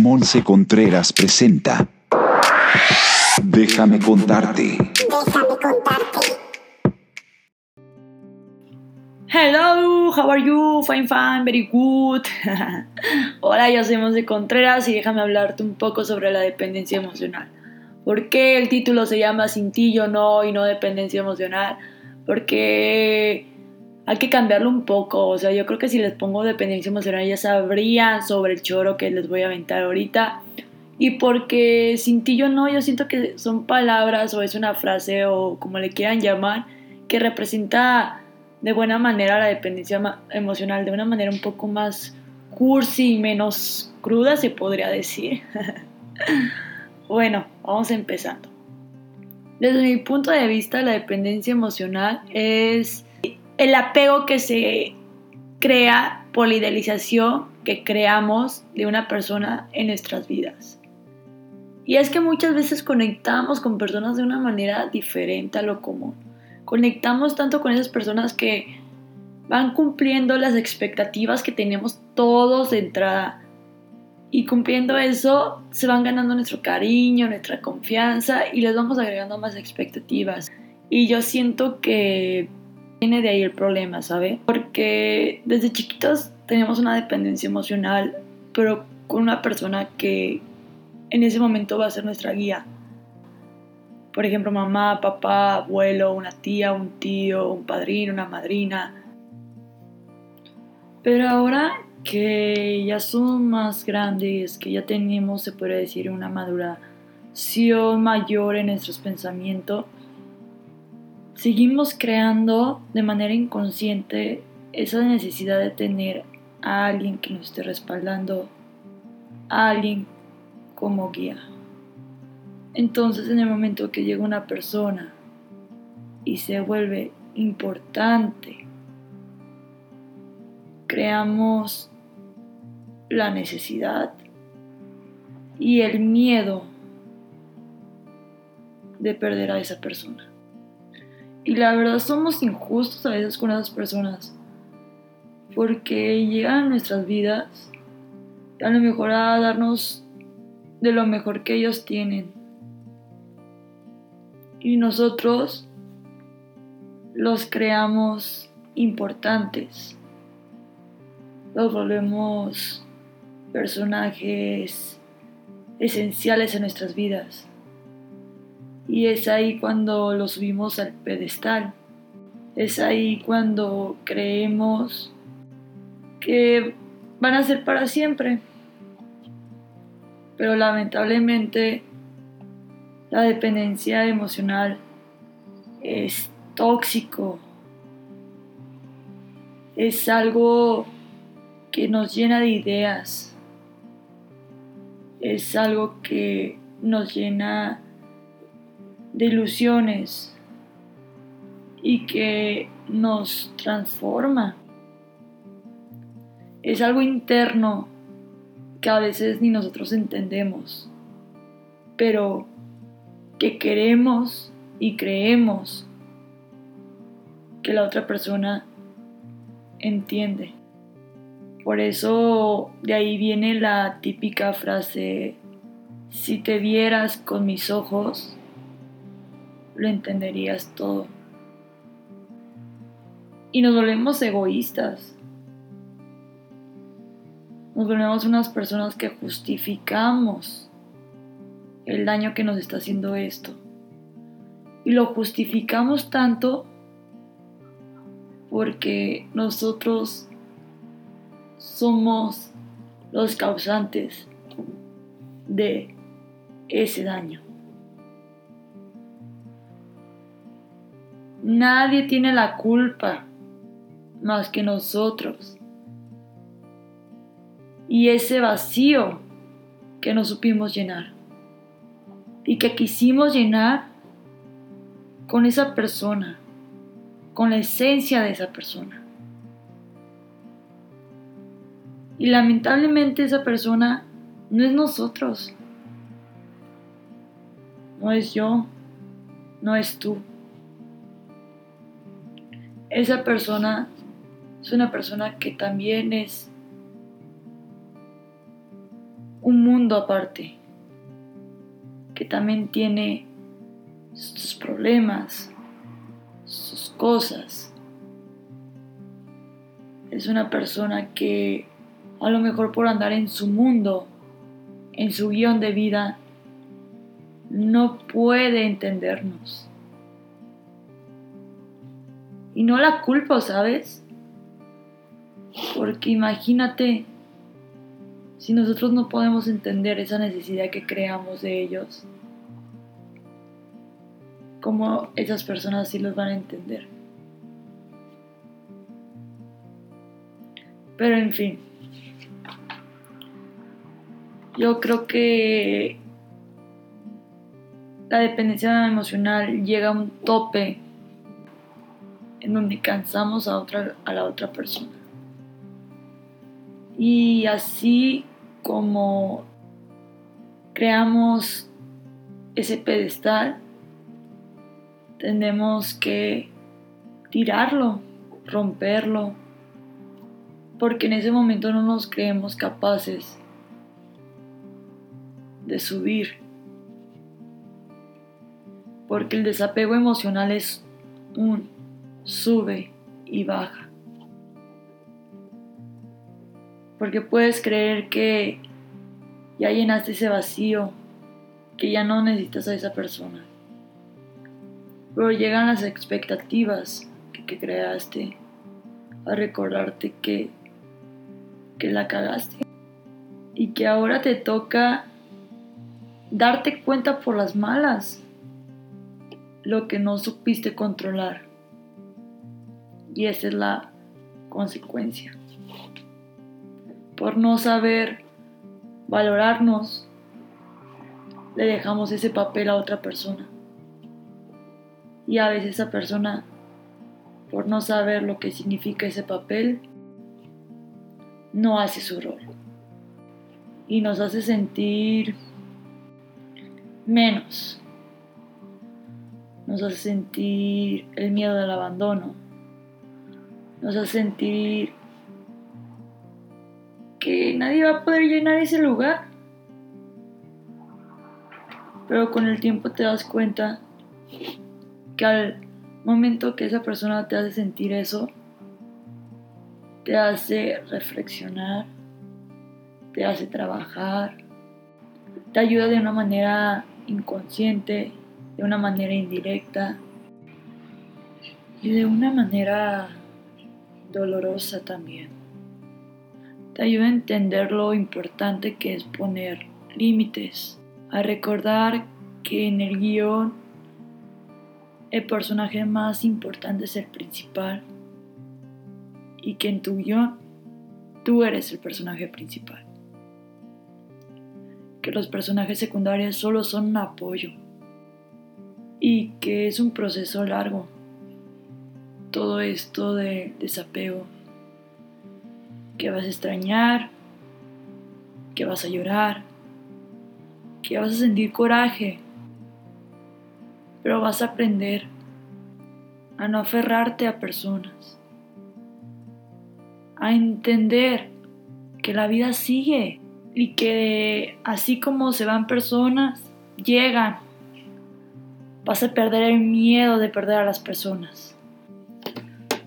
Monse Contreras presenta Déjame contarte. Déjame contarte. Hello, how are you? Fine, fine, very good. Hola, yo soy Monse Contreras y déjame hablarte un poco sobre la dependencia emocional. ¿Por qué el título se llama Sin ti yo no y no dependencia emocional? Porque hay que cambiarlo un poco. O sea, yo creo que si les pongo dependencia emocional ya sabrían sobre el choro que les voy a aventar ahorita. Y porque sin ti yo no, yo siento que son palabras o es una frase o como le quieran llamar, que representa de buena manera la dependencia emocional, de una manera un poco más cursi y menos cruda, se podría decir. bueno, vamos empezando. Desde mi punto de vista, la dependencia emocional es el apego que se crea por la idealización que creamos de una persona en nuestras vidas. Y es que muchas veces conectamos con personas de una manera diferente a lo común. Conectamos tanto con esas personas que van cumpliendo las expectativas que tenemos todos de entrada. Y cumpliendo eso, se van ganando nuestro cariño, nuestra confianza y les vamos agregando más expectativas. Y yo siento que Viene de ahí el problema, ¿sabe? Porque desde chiquitos tenemos una dependencia emocional, pero con una persona que en ese momento va a ser nuestra guía. Por ejemplo, mamá, papá, abuelo, una tía, un tío, un padrino, una madrina. Pero ahora que ya somos más grandes, que ya tenemos, se puede decir, una maduración mayor en nuestros pensamientos, seguimos creando de manera inconsciente esa necesidad de tener a alguien que nos esté respaldando, a alguien como guía. Entonces en el momento que llega una persona y se vuelve importante, creamos la necesidad y el miedo de perder a esa persona. Y la verdad somos injustos a veces con esas personas. Porque llegan a nuestras vidas a lo mejor a darnos de lo mejor que ellos tienen. Y nosotros los creamos importantes. Los volvemos personajes esenciales en nuestras vidas. Y es ahí cuando lo subimos al pedestal. Es ahí cuando creemos que van a ser para siempre. Pero lamentablemente la dependencia emocional es tóxico. Es algo que nos llena de ideas. Es algo que nos llena de ilusiones y que nos transforma. Es algo interno que a veces ni nosotros entendemos, pero que queremos y creemos que la otra persona entiende. Por eso de ahí viene la típica frase, si te vieras con mis ojos, lo entenderías todo. Y nos volvemos egoístas. Nos volvemos unas personas que justificamos el daño que nos está haciendo esto. Y lo justificamos tanto porque nosotros somos los causantes de ese daño. Nadie tiene la culpa más que nosotros. Y ese vacío que no supimos llenar. Y que quisimos llenar con esa persona, con la esencia de esa persona. Y lamentablemente esa persona no es nosotros. No es yo, no es tú esa persona es una persona que también es un mundo aparte, que también tiene sus problemas, sus cosas. Es una persona que a lo mejor por andar en su mundo, en su guion de vida, no puede entendernos. Y no la culpo, ¿sabes? Porque imagínate si nosotros no podemos entender esa necesidad que creamos de ellos. ¿Cómo esas personas sí los van a entender? Pero en fin, yo creo que la dependencia emocional llega a un tope donde cansamos a, otra, a la otra persona. Y así como creamos ese pedestal, tenemos que tirarlo, romperlo, porque en ese momento no nos creemos capaces de subir. Porque el desapego emocional es un sube y baja. Porque puedes creer que ya llenaste ese vacío, que ya no necesitas a esa persona. Pero llegan las expectativas que, creaste a recordarte que, que la cagaste y que ahora te toca darte cuenta por las malas lo que no supiste controlar. Y esa es la consecuencia. Por no saber valorarnos, le dejamos ese papel a otra persona. Y a veces esa persona, por no saber lo que significa ese papel, no hace su rol. Y nos hace sentir menos. Nos hace sentir el miedo del abandono. Nos hace sentir que nadie va a poder llenar ese lugar. Pero con el tiempo te das cuenta que al momento que esa persona te hace sentir eso, te hace reflexionar, te hace trabajar, te ayuda de una manera inconsciente, de una manera indirecta y de una manera dolorosa también. Te ayuda a entender lo importante que es poner límites, a recordar que en el guion el personaje más importante es el principal y que en tu guion tú eres el personaje principal que los personajes secundarios solo son un apoyo y que es un proceso largo. Todo esto de desapego, que vas a extrañar, que vas a llorar, que vas a sentir coraje, pero vas a aprender a no aferrarte a personas, a entender que la vida sigue y que así como se van personas, llegan. Vas a perder el miedo de perder a las personas.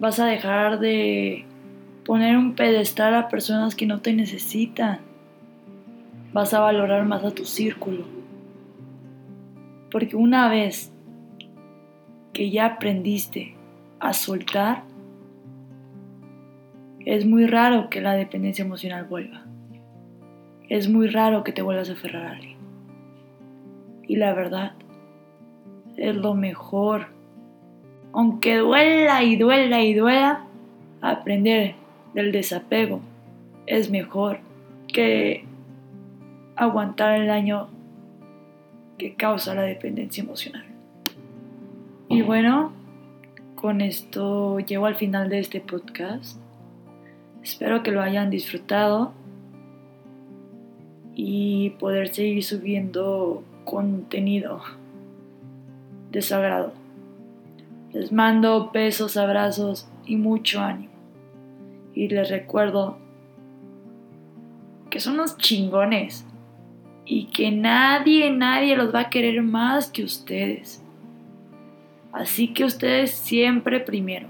Vas a dejar de poner un pedestal a personas que no te necesitan. Vas a valorar más a tu círculo. Porque una vez que ya aprendiste a soltar, es muy raro que la dependencia emocional vuelva es muy raro que te vuelvas a aferrar a alguien. Y la verdad, es lo mejor. Aunque duela y duela y duela, aprender del desapego es mejor que aguantar el daño que causa la dependencia emocional. Y bueno, con esto llego al final de este podcast. Espero que lo hayan disfrutado y poder seguir subiendo contenido de sagrado. Les mando besos, abrazos y mucho ánimo. Y les recuerdo que son unos chingones. y que nadie, nadie los va a querer más que ustedes. Así que ustedes siempre primero.